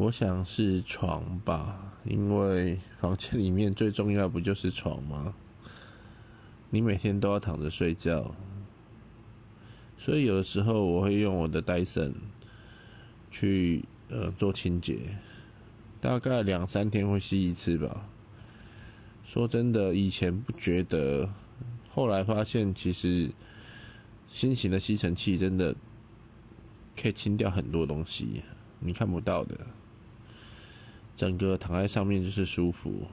我想是床吧，因为房间里面最重要不就是床吗？你每天都要躺着睡觉，所以有的时候我会用我的戴森去呃做清洁，大概两三天会吸一次吧。说真的，以前不觉得，后来发现其实新型的吸尘器真的可以清掉很多东西，你看不到的。整个躺在上面就是舒服，